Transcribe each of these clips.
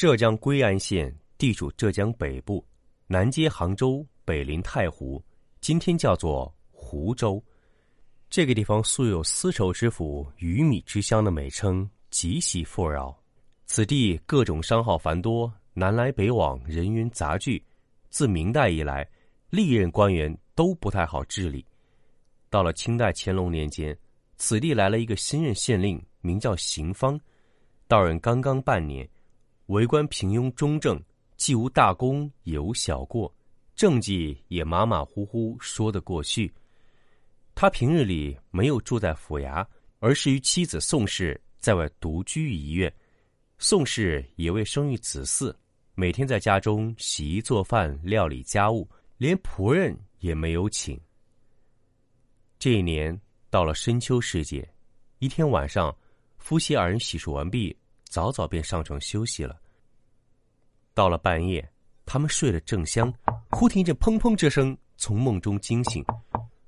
浙江归安县地处浙江北部，南接杭州，北临太湖，今天叫做湖州。这个地方素有丝绸之府、鱼米之乡的美称，极其富饶。此地各种商号繁多，南来北往，人员杂聚。自明代以来，历任官员都不太好治理。到了清代乾隆年间，此地来了一个新任县令，名叫邢芳，到任刚刚半年。为官平庸中正，既无大功也无小过，政绩也马马虎虎说得过去。他平日里没有住在府衙，而是与妻子宋氏在外独居一院。宋氏也未生育子嗣，每天在家中洗衣做饭、料理家务，连仆人也没有请。这一年到了深秋时节，一天晚上，夫妻二人洗漱完毕。早早便上床休息了。到了半夜，他们睡得正香，忽听一阵砰砰之声，从梦中惊醒。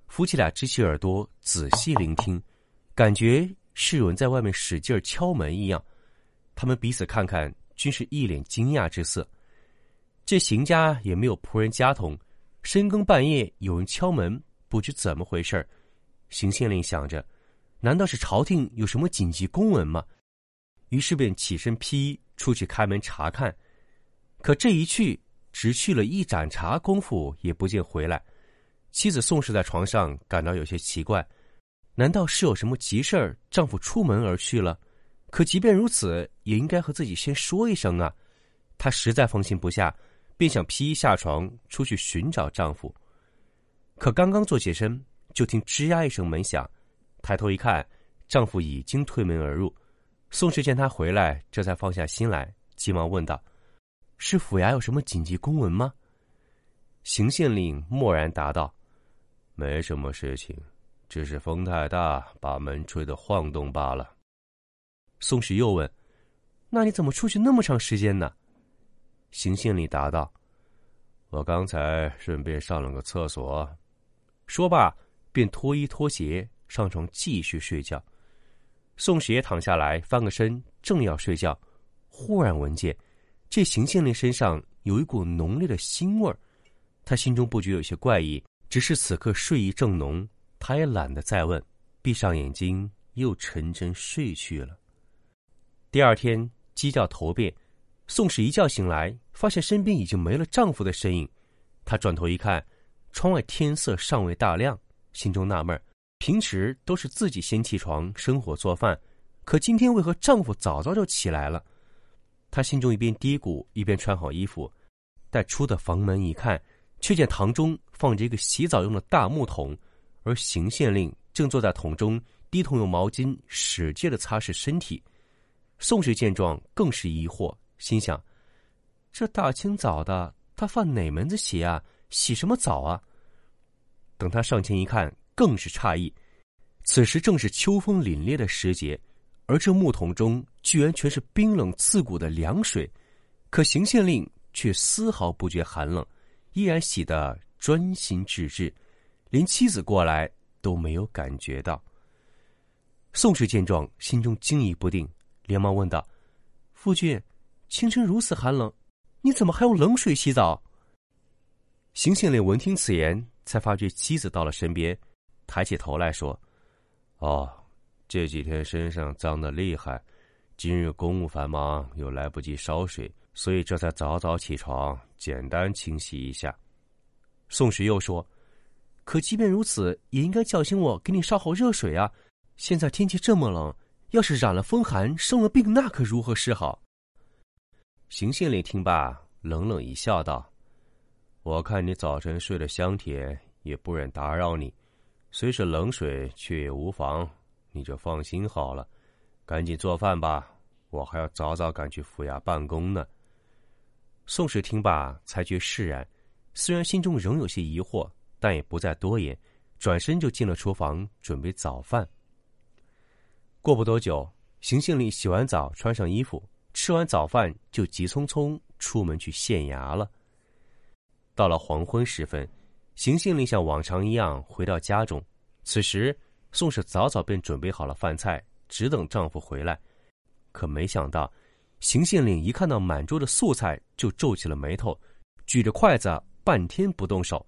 夫妻俩支起耳朵，仔细聆听，感觉是有人在外面使劲敲门一样。他们彼此看看，均是一脸惊讶之色。这邢家也没有仆人家童，深更半夜有人敲门，不知怎么回事邢县令想着，难道是朝廷有什么紧急公文吗？于是便起身披衣出去开门查看，可这一去只去了一盏茶功夫，也不见回来。妻子宋氏在床上感到有些奇怪，难道是有什么急事儿？丈夫出门而去了？可即便如此，也应该和自己先说一声啊！她实在放心不下，便想披衣下床出去寻找丈夫。可刚刚坐起身，就听吱呀一声门响，抬头一看，丈夫已经推门而入。宋氏见他回来，这才放下心来，急忙问道：“是府衙有什么紧急公文吗？”邢县令默然答道：“没什么事情，只是风太大，把门吹得晃动罢了。”宋氏又问：“那你怎么出去那么长时间呢？”邢县令答道：“我刚才顺便上了个厕所。”说罢，便脱衣脱鞋上床继续睡觉。宋史也躺下来，翻个身，正要睡觉，忽然闻见这邢县令身上有一股浓烈的腥味儿，他心中不觉有些怪异。只是此刻睡意正浓，他也懒得再问，闭上眼睛又沉沉睡去了。第二天鸡叫头遍，宋氏一觉醒来，发现身边已经没了丈夫的身影。她转头一看，窗外天色尚未大亮，心中纳闷儿。平时都是自己先起床生火做饭，可今天为何丈夫早早就起来了？她心中一边嘀咕，一边穿好衣服。待出的房门一看，却见堂中放着一个洗澡用的大木桶，而邢县令正坐在桶中，低头用毛巾使劲的擦拭身体。宋氏见状更是疑惑，心想：这大清早的，他犯哪门子邪啊？洗什么澡啊？等他上前一看。更是诧异，此时正是秋风凛冽的时节，而这木桶中居然全是冰冷刺骨的凉水，可邢县令却丝毫不觉寒冷，依然洗得专心致志，连妻子过来都没有感觉到。宋氏见状，心中惊疑不定，连忙问道：“夫君，清晨如此寒冷，你怎么还用冷水洗澡？”邢县令闻听此言，才发觉妻子到了身边。抬起头来说：“哦，这几天身上脏的厉害，今日公务繁忙，又来不及烧水，所以这才早早起床，简单清洗一下。”宋时又说：“可即便如此，也应该叫醒我，给你烧好热水啊！现在天气这么冷，要是染了风寒，生了病，那可如何是好？”邢县令听罢，冷冷一笑，道：“我看你早晨睡得香甜，也不忍打扰你。”虽是冷水，却也无妨，你就放心好了。赶紧做饭吧，我还要早早赶去府衙办公呢。宋氏听罢，才觉释然，虽然心中仍有些疑惑，但也不再多言，转身就进了厨房准备早饭。过不多久，邢杏林洗完澡，穿上衣服，吃完早饭，就急匆匆出门去县衙了。到了黄昏时分，邢县令像往常一样回到家中。此时，宋氏早早便准备好了饭菜，只等丈夫回来。可没想到。邢县令一看到满桌的素菜，就皱起了眉头，举着筷子半天不动手。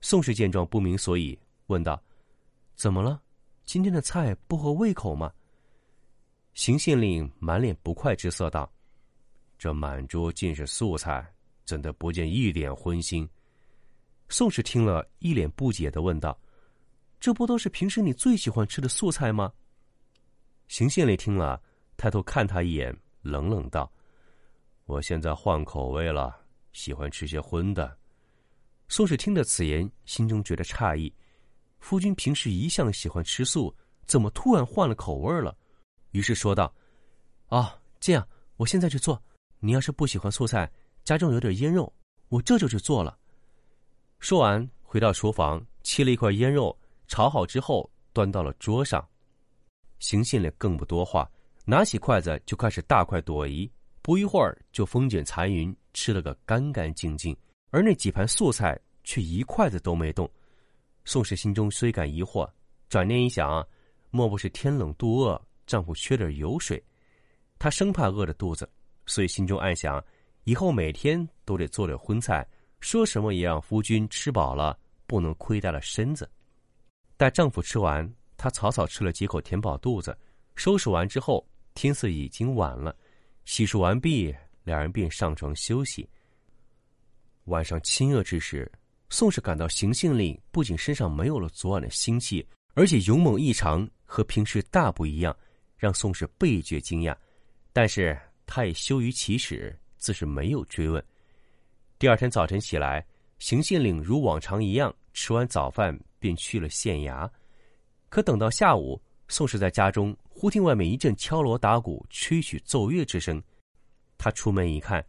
宋氏见状不明所以，问道：“怎么了？今天的菜不合胃口吗？”邢县令满脸不快之色道：“这满桌尽是素菜，怎的不见一点荤腥？”宋氏听了一脸不解的问道：“这不都是平时你最喜欢吃的素菜吗？”邢县令听了，抬头看他一眼。冷冷道：“我现在换口味了，喜欢吃些荤的。”宋氏听得此言，心中觉得诧异。夫君平时一向喜欢吃素，怎么突然换了口味了？于是说道：“啊，这样，我现在去做。你要是不喜欢素菜，家中有点腌肉，我这就去做了。”说完，回到厨房，切了一块腌肉，炒好之后，端到了桌上。邢信烈更不多话。拿起筷子就开始大快朵颐，不一会儿就风卷残云，吃了个干干净净。而那几盘素菜却一筷子都没动。宋氏心中虽感疑惑，转念一想，莫不是天冷肚饿，丈夫缺点油水？她生怕饿着肚子，所以心中暗想：以后每天都得做点荤菜，说什么也让夫君吃饱了，不能亏待了身子。待丈夫吃完，她草草吃了几口，填饱肚子，收拾完之后。天色已经晚了，洗漱完毕，两人便上床休息。晚上亲热之时，宋氏感到邢杏令不仅身上没有了昨晚的腥气，而且勇猛异常，和平时大不一样，让宋氏倍觉惊讶。但是他也羞于启齿，自是没有追问。第二天早晨起来，邢县令如往常一样吃完早饭，便去了县衙。可等到下午，宋氏在家中。忽听外面一阵敲锣打鼓、吹曲奏乐之声，他出门一看，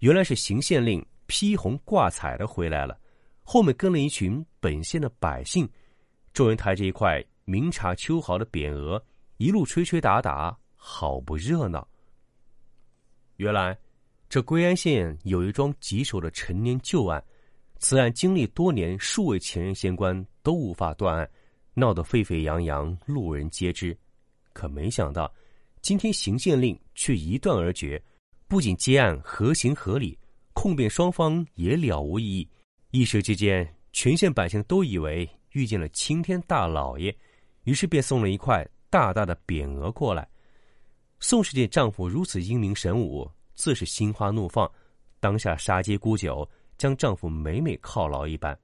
原来是邢县令披红挂彩的回来了，后面跟了一群本县的百姓，众人抬着一块明察秋毫的匾额，一路吹吹打打，好不热闹。原来，这归安县有一桩棘手的陈年旧案，此案经历多年，数位前任县官都无法断案，闹得沸沸扬扬，路人皆知。可没想到，今天邢县令却一断而绝，不仅结案合情合理，控辩双方也了无异议。一时之间，全县百姓都以为遇见了青天大老爷，于是便送了一块大大的匾额过来。宋氏见丈夫如此英明神武，自是心花怒放，当下杀鸡沽酒，将丈夫每每犒劳一般。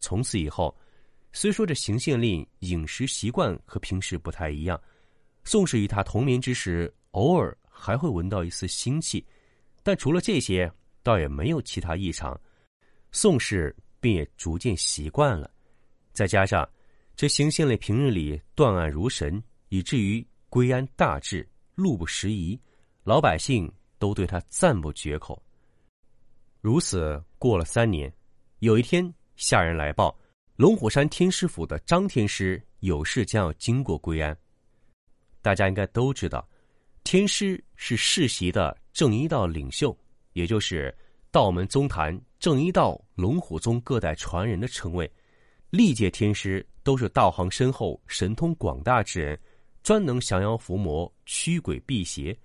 从此以后，虽说这邢县令饮食习惯和平时不太一样。宋氏与他同眠之时，偶尔还会闻到一丝腥气，但除了这些，倒也没有其他异常。宋氏便也逐渐习惯了。再加上这邢县令平日里断案如神，以至于归安大治，路不拾遗，老百姓都对他赞不绝口。如此过了三年，有一天，下人来报，龙虎山天师府的张天师有事将要经过归安。大家应该都知道，天师是世袭的正一道领袖，也就是道门宗坛正一道龙虎宗各代传人的称谓。历届天师都是道行深厚、神通广大之人，专能降妖伏魔、驱鬼辟邪。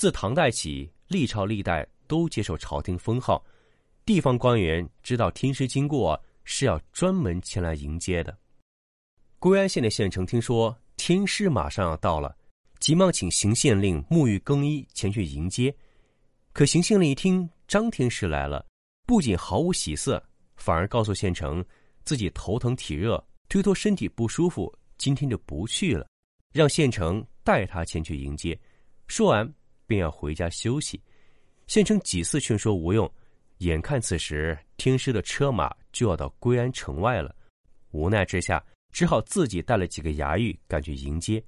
自唐代起，历朝历代都接受朝廷封号，地方官员知道天师经过，是要专门前来迎接的。归安县的县城听说。天师马上要到了，急忙请邢县令沐浴更衣前去迎接。可邢县令一听张天师来了，不仅毫无喜色，反而告诉县城自己头疼体热，推脱身体不舒服，今天就不去了，让县城带他前去迎接。说完便要回家休息。县城几次劝说无用，眼看此时天师的车马就要到归安城外了，无奈之下。只好自己带了几个衙役赶去迎接。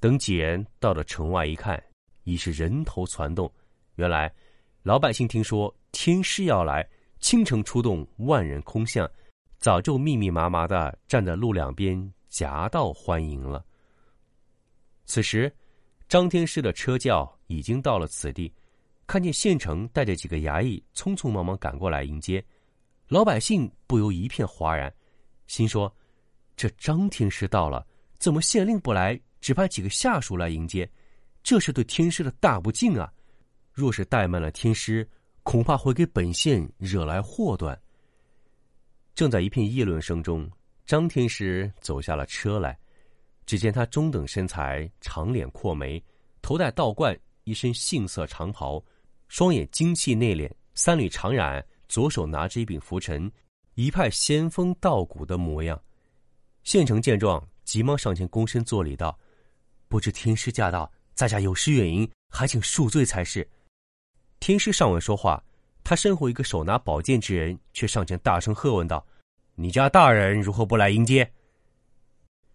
等几人到了城外一看，已是人头攒动。原来老百姓听说天师要来，倾城出动万人空巷，早就密密麻麻的站在路两边夹道欢迎了。此时，张天师的车轿已经到了此地，看见县城带着几个衙役匆匆忙忙赶过来迎接，老百姓不由一片哗然，心说：这张天师到了，怎么县令不来？只派几个下属来迎接，这是对天师的大不敬啊！若是怠慢了天师，恐怕会给本县惹来祸端。正在一片议论声中，张天师走下了车来。只见他中等身材，长脸阔眉，头戴道冠，一身杏色长袍，双眼精气内敛，三缕长髯，左手拿着一柄拂尘，一派仙风道骨的模样。县城见状，急忙上前躬身作礼道。不知天师驾到，在下有失远迎，还请恕罪才是。天师尚未说话，他身后一个手拿宝剑之人却上前大声喝问道：“你家大人如何不来迎接？”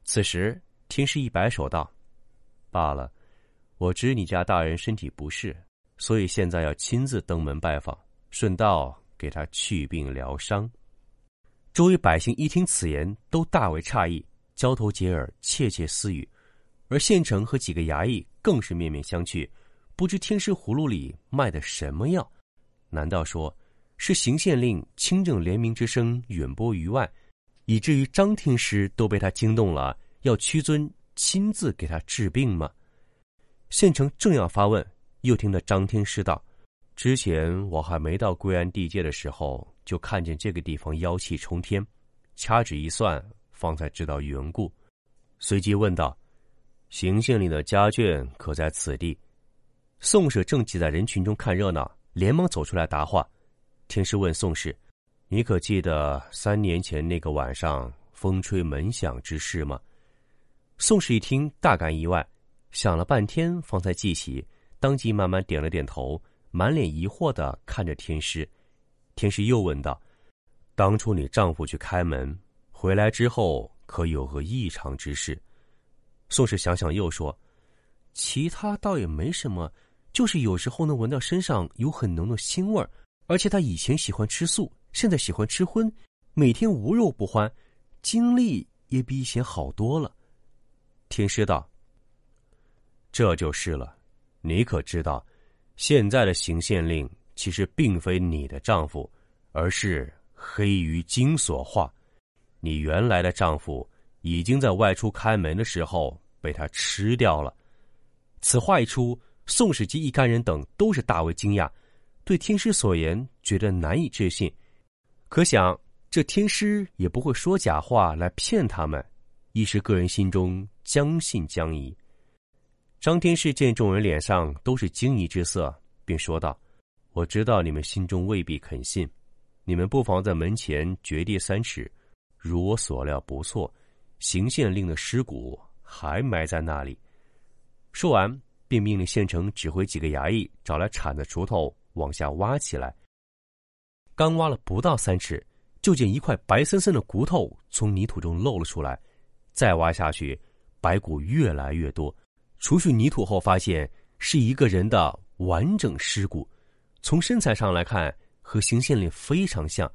此时，天师一摆手道：“罢了，我知你家大人身体不适，所以现在要亲自登门拜访，顺道给他去病疗伤。”周围百姓一听此言，都大为诧异，交头接耳，窃窃私语。而县城和几个衙役更是面面相觑，不知天师葫芦里卖的什么药？难道说是行县令清正廉明之声远播于外，以至于张天师都被他惊动了，要屈尊亲自给他治病吗？县城正要发问，又听得张天师道：“之前我还没到归安地界的时候，就看见这个地方妖气冲天，掐指一算，方才知道缘故。”随即问道。行县令的家眷可在此地？宋氏正挤在人群中看热闹，连忙走出来答话。天师问宋氏：“你可记得三年前那个晚上风吹门响之事吗？”宋氏一听，大感意外，想了半天，方才记起，当即慢慢点了点头，满脸疑惑的看着天师。天师又问道：“当初你丈夫去开门，回来之后可有何异常之事？”宋氏想想，又说：“其他倒也没什么，就是有时候能闻到身上有很浓的腥味儿，而且他以前喜欢吃素，现在喜欢吃荤，每天无肉不欢，精力也比以前好多了。”天师道：“这就是了，你可知道，现在的行县令其实并非你的丈夫，而是黑鱼精所化。你原来的丈夫已经在外出开门的时候。”被他吃掉了。此话一出，宋史及一干人等都是大为惊讶，对天师所言觉得难以置信。可想这天师也不会说假话来骗他们，一时个人心中将信将疑。张天师见众人脸上都是惊疑之色，便说道：“我知道你们心中未必肯信，你们不妨在门前掘地三尺，如我所料不错，行县令的尸骨。”还埋在那里。说完，便命令县城指挥几个衙役找来铲子、锄头往下挖起来。刚挖了不到三尺，就见一块白森森的骨头从泥土中露了出来。再挖下去，白骨越来越多。除去泥土后，发现是一个人的完整尸骨。从身材上来看，和邢县令非常像。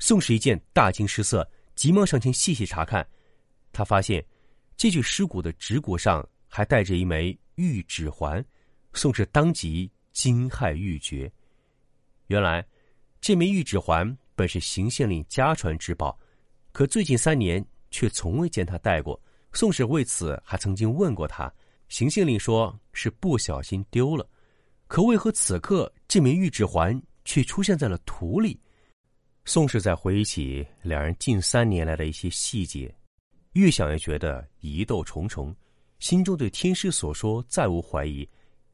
宋氏一见，大惊失色，急忙上前细细查看。他发现。这具尸骨的指骨上还带着一枚玉指环，宋氏当即惊骇欲绝。原来，这枚玉指环本是邢县令家传之宝，可最近三年却从未见他戴过。宋氏为此还曾经问过他，邢县令说是不小心丢了。可为何此刻这枚玉指环却出现在了土里？宋氏在回忆起两人近三年来的一些细节。越想越觉得疑窦重重，心中对天师所说再无怀疑，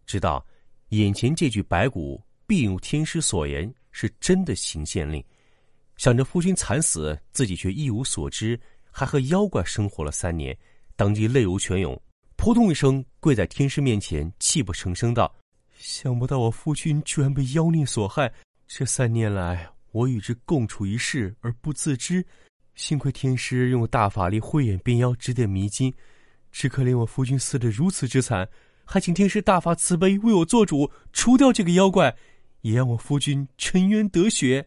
直到眼前这具白骨必如天师所言是真的行县令。想着夫君惨死，自己却一无所知，还和妖怪生活了三年，当即泪如泉涌，扑通一声跪在天师面前，泣不成声道：“想不到我夫君居然被妖孽所害，这三年来我与之共处一室而不自知。”幸亏天师用大法力慧眼辨妖，指点迷津，只可怜我夫君死得如此之惨，还请天师大发慈悲，为我做主，除掉这个妖怪，也让我夫君沉冤得雪。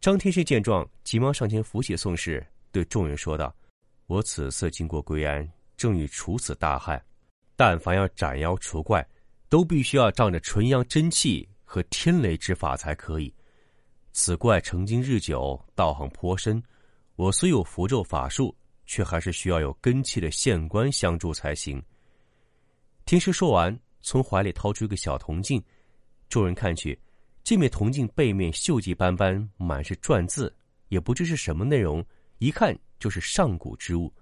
张天师见状，急忙上前扶起宋氏，对众人说道：“我此次经过归安，正欲除此大害。但凡要斩妖除怪，都必须要仗着纯阳真气和天雷之法才可以。此怪成精日久，道行颇深。我虽有符咒法术。”却还是需要有根气的县官相助才行。天师说完，从怀里掏出一个小铜镜，众人看去，这面铜镜背面锈迹斑斑，满是篆字，也不知是什么内容，一看就是上古之物。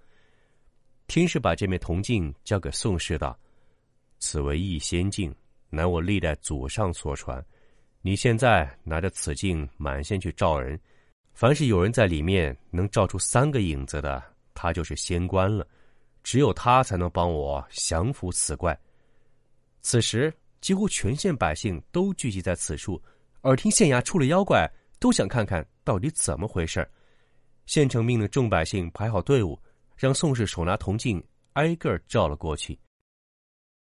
天师把这面铜镜交给宋氏道：“此为异仙镜，乃我历代祖上所传。你现在拿着此镜满县去照人，凡是有人在里面能照出三个影子的。”他就是仙官了，只有他才能帮我降服此怪。此时，几乎全县百姓都聚集在此处，耳听县衙出了妖怪，都想看看到底怎么回事儿县城命令众百姓排好队伍，让宋氏手拿铜镜，挨个照了过去。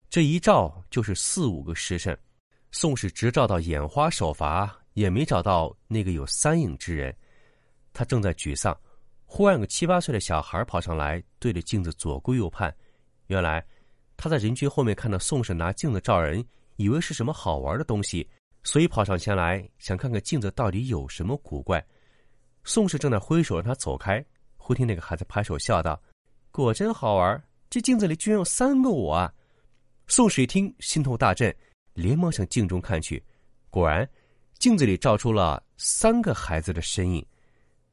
这一照就是四五个时辰，宋氏直照到眼花手乏，也没找到那个有三影之人。他正在沮丧。忽然，有个七八岁的小孩跑上来，对着镜子左顾右盼。原来，他在人群后面看到宋氏拿镜子照人，以为是什么好玩的东西，所以跑上前来想看看镜子到底有什么古怪。宋氏正在挥手让他走开，忽听那个孩子拍手笑道：“果真好玩！这镜子里居然有三个我啊！”宋氏一听，心头大震，连忙向镜中看去，果然，镜子里照出了三个孩子的身影。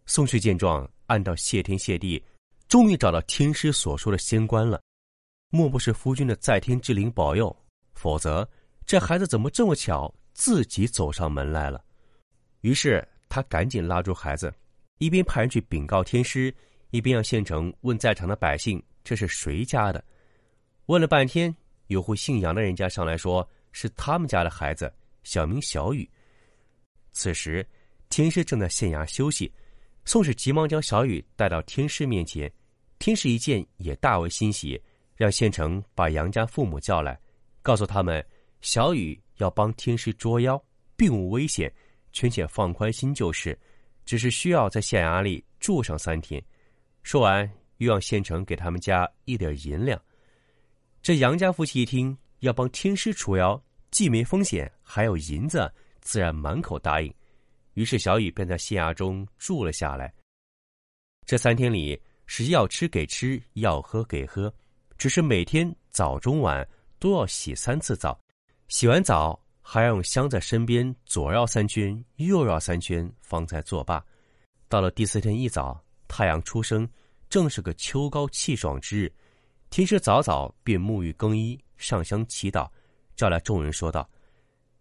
宋氏见状。按照谢天谢地，终于找到天师所说的仙官了。莫不是夫君的在天之灵保佑？否则，这孩子怎么这么巧自己走上门来了？于是他赶紧拉住孩子，一边派人去禀告天师，一边让县城问在场的百姓这是谁家的。问了半天，有户姓杨的人家上来说是他们家的孩子，小名小雨。此时，天师正在县衙休息。宋氏急忙将小雨带到天师面前，天师一见也大为欣喜，让县城把杨家父母叫来，告诉他们小雨要帮天师捉妖，并无危险，全且放宽心就是，只是需要在县衙里住上三天。说完，又让县城给他们家一点银两。这杨家夫妻一听要帮天师除妖，既没风险，还有银子，自然满口答应。于是小雨便在县衙中住了下来。这三天里是要吃给吃，要喝给喝，只是每天早中晚都要洗三次澡，洗完澡还要用香在身边左绕三圈，右绕三圈，方才作罢。到了第四天一早，太阳初升，正是个秋高气爽之日，天师早早便沐浴更衣，上香祈祷，召来众人说道：“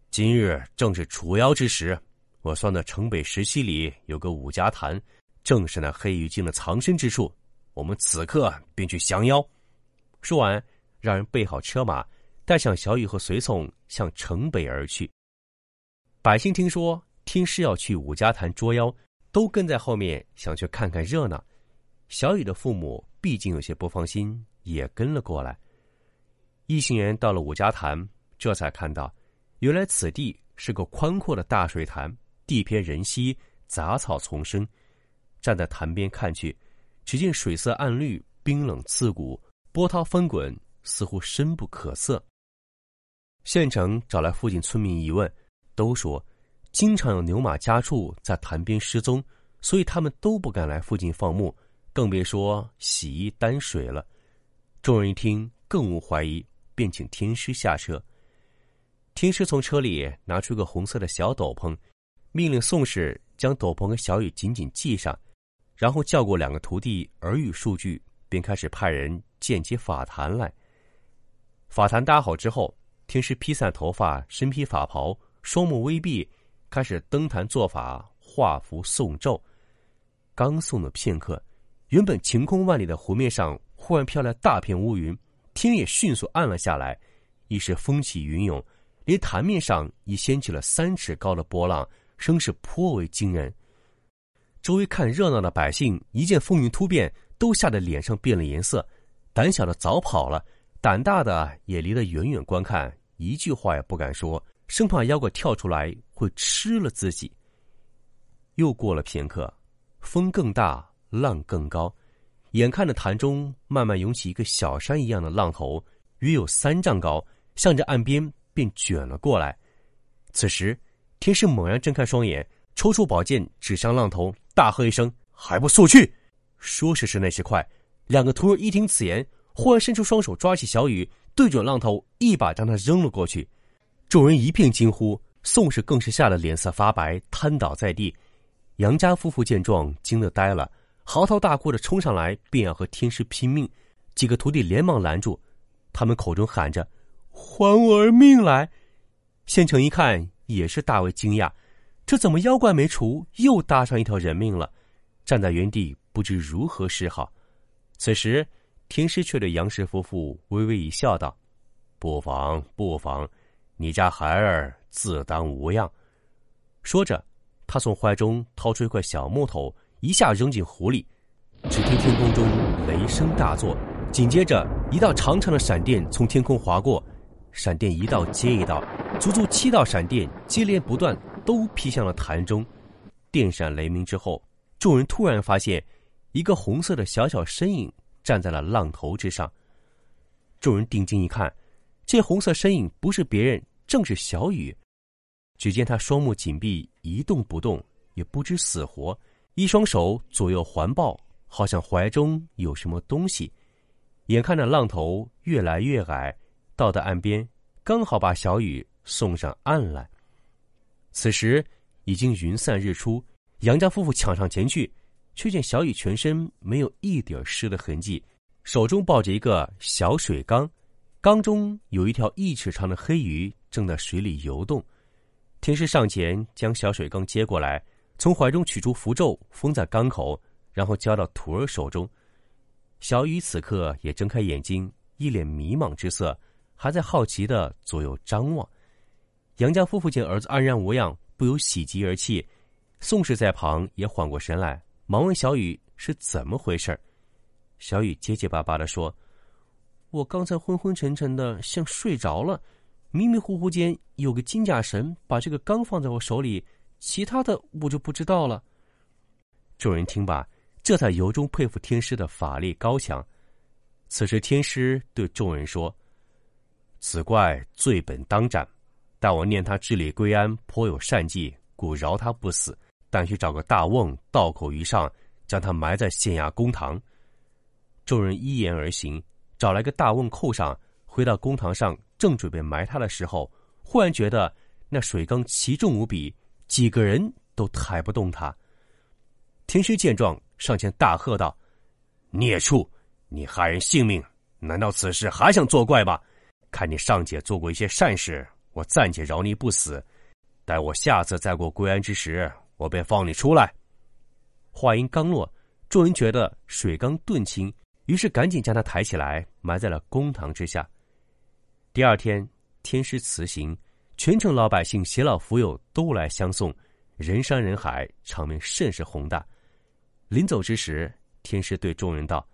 今日正是除妖之时。”我算的城北十七里有个五家潭，正是那黑鱼精的藏身之处。我们此刻便去降妖。说完，让人备好车马，带上小雨和随从向城北而去。百姓听说听师要去五家潭捉妖，都跟在后面想去看看热闹。小雨的父母毕竟有些不放心，也跟了过来。一行人到了五家潭，这才看到，原来此地是个宽阔的大水潭。地偏人稀，杂草丛生。站在潭边看去，只见水色暗绿，冰冷刺骨，波涛翻滚，似乎深不可测。县城找来附近村民一问，都说经常有牛马家畜在潭边失踪，所以他们都不敢来附近放牧，更别说洗衣担水了。众人一听，更无怀疑，便请天师下车。天师从车里拿出个红色的小斗篷。命令宋氏将斗篷和小雨紧紧系上，然后叫过两个徒弟耳语数句，便开始派人建起法坛来。法坛搭好之后，平时披散头发，身披法袍，双目微闭，开始登坛做法，画符诵咒。刚诵了片刻，原本晴空万里的湖面上忽然飘来大片乌云，天也迅速暗了下来，一时风起云涌，连潭面上已掀起了三尺高的波浪。声势颇为惊人，周围看热闹的百姓一见风云突变，都吓得脸上变了颜色。胆小的早跑了，胆大的也离得远远观看，一句话也不敢说，生怕妖怪跳出来会吃了自己。又过了片刻，风更大，浪更高，眼看着潭中慢慢涌起一个小山一样的浪头，约有三丈高，向着岸边便卷了过来。此时，天师猛然睁开双眼，抽出宝剑指向浪头，大喝一声：“还不速去！”说时迟，那时快，两个徒儿一听此言，忽然伸出双手抓起小雨，对准浪头，一把将他扔了过去。众人一片惊呼，宋氏更是吓得脸色发白，瘫倒在地。杨家夫妇见状，惊得呆了，嚎啕大哭着冲上来，便要和天师拼命。几个徒弟连忙拦住，他们口中喊着：“还我儿命来！”县城一看，也是大为惊讶，这怎么妖怪没除，又搭上一条人命了？站在原地不知如何是好。此时，天师却对杨氏夫妇微微一笑，道：“不妨，不妨，你家孩儿自当无恙。”说着。他从怀中掏出一块小木头，一下扔进湖里。只听天空中雷声大作，紧接着一道长长的闪电从天空划过，闪电一道接一道，足足七道闪电接连不断，都劈向了潭中。电闪雷鸣之后，众人突然发现一个红色的小小身影站在了浪头之上。众人定睛一看，这红色身影不是别人，正是小雨。只见他双目紧闭，一动不动，也不知死活，一双手左右环抱，好像怀中有什么东西。眼看着浪头越来越矮，到达岸边，刚好把小雨送上岸来。此时已经云散日出，杨家夫妇抢上前去，却见小雨全身没有一点湿的痕迹，手中抱着一个小水缸，缸中有一条一尺长的黑鱼正在水里游动。天师上前将小水缸接过来，从怀中取出符咒，封在缸口，然后交到徒儿手中。小雨此刻也睁开眼睛，一脸迷茫之色，还在好奇的左右张望。杨家夫妇见儿子安然无恙，不由喜极而泣。宋氏在旁也缓过神来，忙问小雨是怎么回事小雨结结巴巴的说：“我刚才昏昏沉沉的，像睡着了。”迷迷糊糊间，有个金甲神把这个缸放在我手里，其他的我就不知道了。众人听罢，这才由衷佩服天师的法力高强。此时，天师对众人说：“此怪罪本当斩，但我念他治理归安颇有善计，故饶他不死。但需找个大瓮，倒口于上，将他埋在县衙公堂。”众人依言而行，找来个大瓮扣上，回到公堂上。正准备埋他的时候，忽然觉得那水缸奇重无比，几个人都抬不动他。天师见状，上前大喝道：“孽畜！你害人性命，难道此事还想作怪吗？看你尚且做过一些善事，我暂且饶你不死。待我下次再过归安之时，我便放你出来。”话音刚落，众人觉得水缸顿清，于是赶紧将他抬起来，埋在了公堂之下。第二天，天师辞行，全城老百姓、偕老扶友都来相送，人山人海，场面甚是宏大。临走之时，天师对众人道：“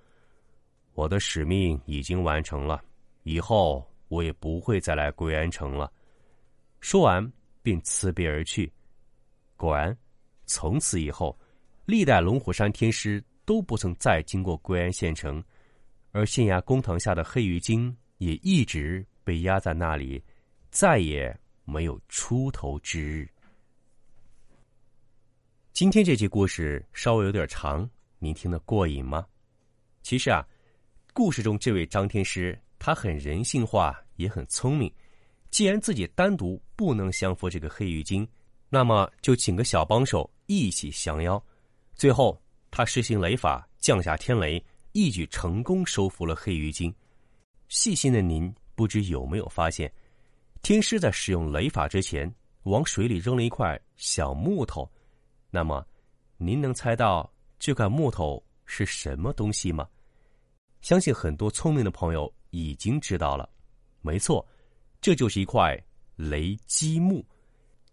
我的使命已经完成了，以后我也不会再来归安城了。”说完，便辞别而去。果然，从此以后，历代龙虎山天师都不曾再经过归安县城，而县衙公堂下的黑鱼精也一直。被压在那里，再也没有出头之日。今天这集故事稍微有点长，您听得过瘾吗？其实啊，故事中这位张天师他很人性化，也很聪明。既然自己单独不能降服这个黑鱼精，那么就请个小帮手一起降妖。最后，他实行雷法，降下天雷，一举成功收服了黑鱼精。细心的您。不知有没有发现，天师在使用雷法之前，往水里扔了一块小木头。那么，您能猜到这块木头是什么东西吗？相信很多聪明的朋友已经知道了。没错，这就是一块雷击木。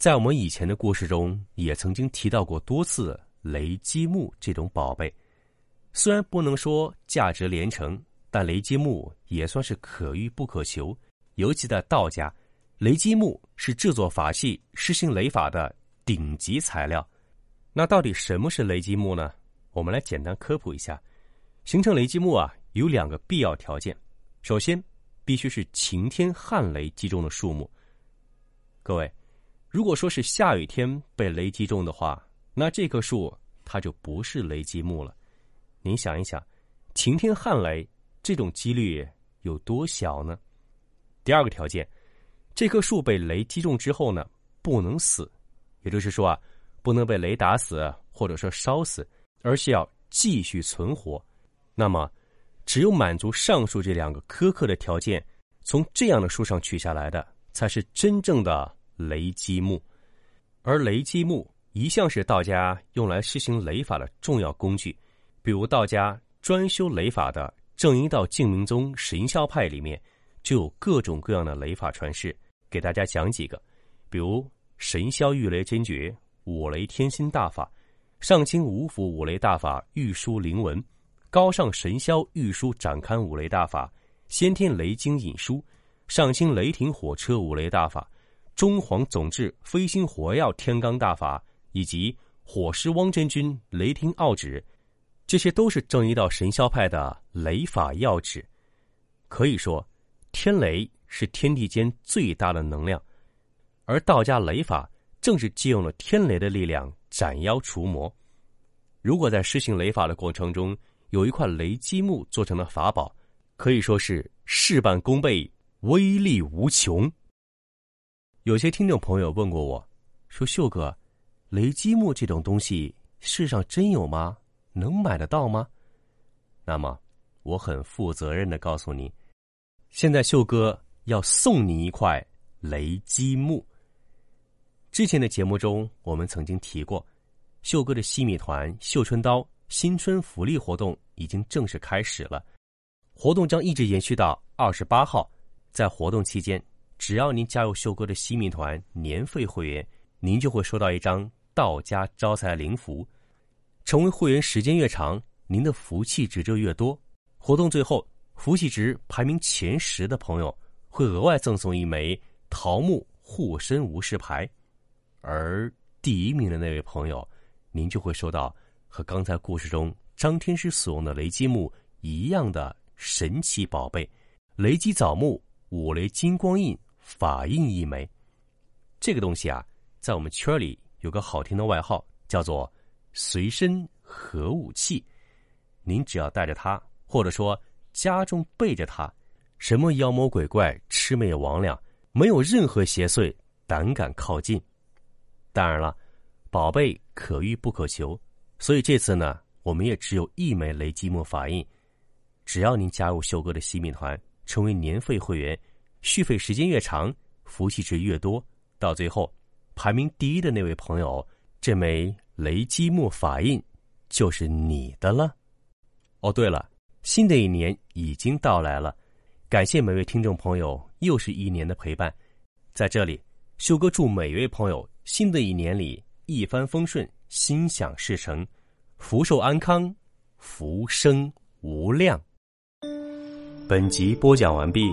在我们以前的故事中，也曾经提到过多次雷击木这种宝贝。虽然不能说价值连城。但雷击木也算是可遇不可求，尤其在道家，雷击木是制作法器、施行雷法的顶级材料。那到底什么是雷击木呢？我们来简单科普一下。形成雷击木啊，有两个必要条件。首先，必须是晴天旱雷击中的树木。各位，如果说是下雨天被雷击中的话，那这棵树它就不是雷击木了。您想一想，晴天旱雷这种几率有多小呢？第二个条件，这棵树被雷击中之后呢，不能死，也就是说啊，不能被雷打死或者说烧死，而是要继续存活。那么，只有满足上述这两个苛刻的条件，从这样的树上取下来的，才是真正的雷击木。而雷击木一向是道家用来施行雷法的重要工具。比如道家专修雷法的正一道净明宗神霄派里面，就有各种各样的雷法传世。给大家讲几个，比如神霄御雷真诀、五雷天心大法、上清五府五雷大法御书灵文。高尚神霄御书展刊五雷大法，先天雷经引书，上清雷霆火车五雷大法，中皇总制飞星火药天罡大法，以及火狮汪真君雷霆奥旨，这些都是正一道神霄派的雷法要旨。可以说，天雷是天地间最大的能量，而道家雷法正是借用了天雷的力量斩妖除魔。如果在施行雷法的过程中，有一块雷击木做成的法宝，可以说是事半功倍，威力无穷。有些听众朋友问过我，说：“秀哥，雷击木这种东西世上真有吗？能买得到吗？”那么，我很负责任的告诉你，现在秀哥要送你一块雷击木。之前的节目中，我们曾经提过，秀哥的西米团绣春刀。新春福利活动已经正式开始了，活动将一直延续到二十八号。在活动期间，只要您加入秀哥的西米团年费会员，您就会收到一张道家招财灵符。成为会员时间越长，您的福气值就越多。活动最后，福气值排名前十的朋友会额外赠送一枚桃木护身无事牌，而第一名的那位朋友，您就会收到。和刚才故事中张天师所用的雷击木一样的神奇宝贝——雷击枣木五雷金光印法印一枚。这个东西啊，在我们圈里有个好听的外号，叫做“随身核武器”。您只要带着它，或者说家中备着它，什么妖魔鬼怪、魑魅魍魉，没有任何邪祟胆敢靠近。当然了，宝贝可遇不可求。所以这次呢，我们也只有一枚雷击木法印。只要您加入秀哥的西米团，成为年费会员，续费时间越长，福气值越多，到最后排名第一的那位朋友，这枚雷击木法印就是你的了。哦，对了，新的一年已经到来了，感谢每位听众朋友又是一年的陪伴。在这里，秀哥祝每位朋友新的一年里一帆风顺。心想事成，福寿安康，福生无量。本集播讲完毕，